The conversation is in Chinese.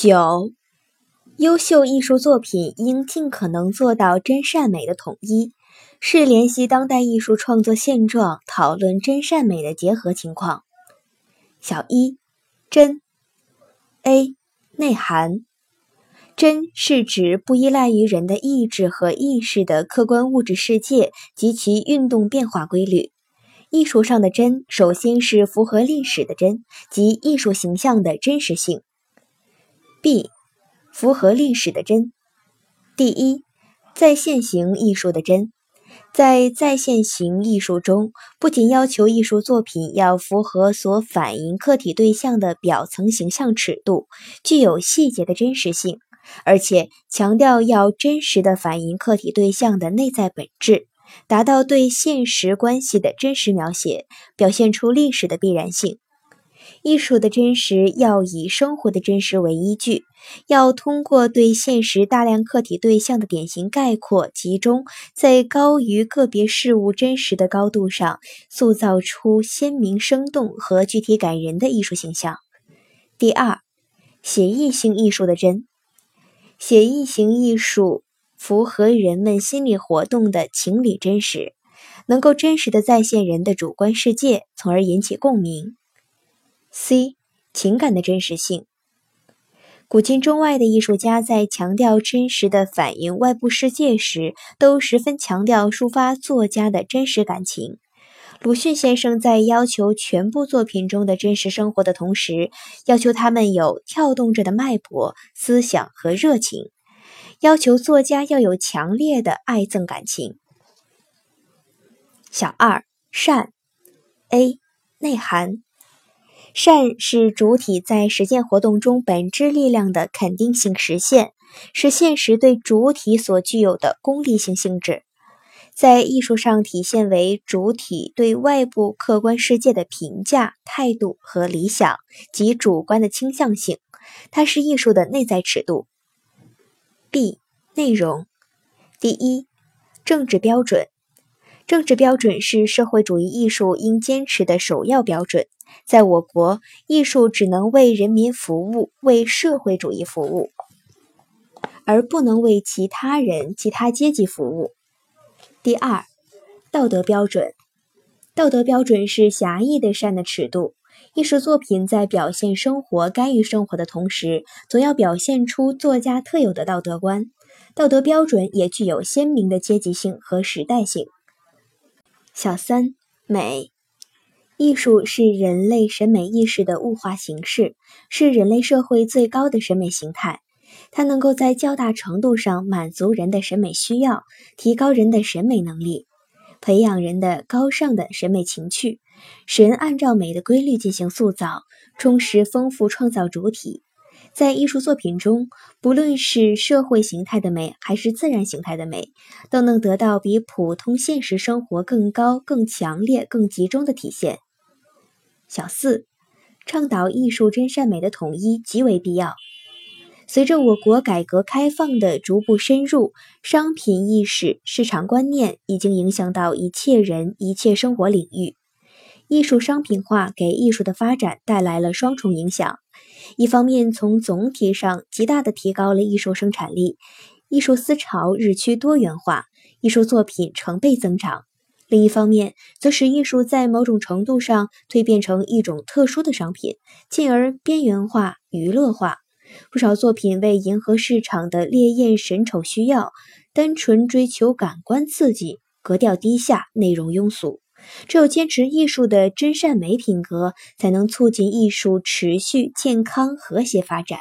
九，优秀艺术作品应尽可能做到真善美的统一，是联系当代艺术创作现状，讨论真善美的结合情况。小一，真。A 内涵，真是指不依赖于人的意志和意识的客观物质世界及其运动变化规律。艺术上的真，首先是符合历史的真，即艺术形象的真实性。B，符合历史的真。第一，在现行艺术的真，在在现行艺术中，不仅要求艺术作品要符合所反映客体对象的表层形象尺度，具有细节的真实性，而且强调要真实的反映客体对象的内在本质，达到对现实关系的真实描写，表现出历史的必然性。艺术的真实要以生活的真实为依据，要通过对现实大量客体对象的典型概括集中，在高于个别事物真实的高度上，塑造出鲜明生动和具体感人的艺术形象。第二，写意性艺术的真，写意型艺术符合人们心理活动的情理真实，能够真实的再现人的主观世界，从而引起共鸣。C 情感的真实性，古今中外的艺术家在强调真实的反映外部世界时，都十分强调抒发作家的真实感情。鲁迅先生在要求全部作品中的真实生活的同时，要求他们有跳动着的脉搏、思想和热情，要求作家要有强烈的爱憎感情。小二善 A 内涵。善是主体在实践活动中本质力量的肯定性实现，是现实对主体所具有的功利性性质，在艺术上体现为主体对外部客观世界的评价态度和理想及主观的倾向性，它是艺术的内在尺度。B 内容，第一，政治标准。政治标准是社会主义艺术应坚持的首要标准。在我国，艺术只能为人民服务，为社会主义服务，而不能为其他人、其他阶级服务。第二，道德标准。道德标准是狭义的善的尺度。艺术作品在表现生活、干预生活的同时，总要表现出作家特有的道德观。道德标准也具有鲜明的阶级性和时代性。小三美，艺术是人类审美意识的物化形式，是人类社会最高的审美形态。它能够在较大程度上满足人的审美需要，提高人的审美能力，培养人的高尚的审美情趣，使人按照美的规律进行塑造，充实丰富创造主体。在艺术作品中，不论是社会形态的美，还是自然形态的美，都能得到比普通现实生活更高、更强烈、更集中的体现。小四，倡导艺术真善美的统一极为必要。随着我国改革开放的逐步深入，商品意识、市场观念已经影响到一切人、一切生活领域。艺术商品化给艺术的发展带来了双重影响。一方面，从总体上极大地提高了艺术生产力，艺术思潮日趋多元化，艺术作品成倍增长；另一方面，则使艺术在某种程度上蜕变成一种特殊的商品，进而边缘化、娱乐化。不少作品为迎合市场的烈焰神丑需要，单纯追求感官刺激，格调低下，内容庸俗。只有坚持艺术的真善美品格，才能促进艺术持续健康和谐发展。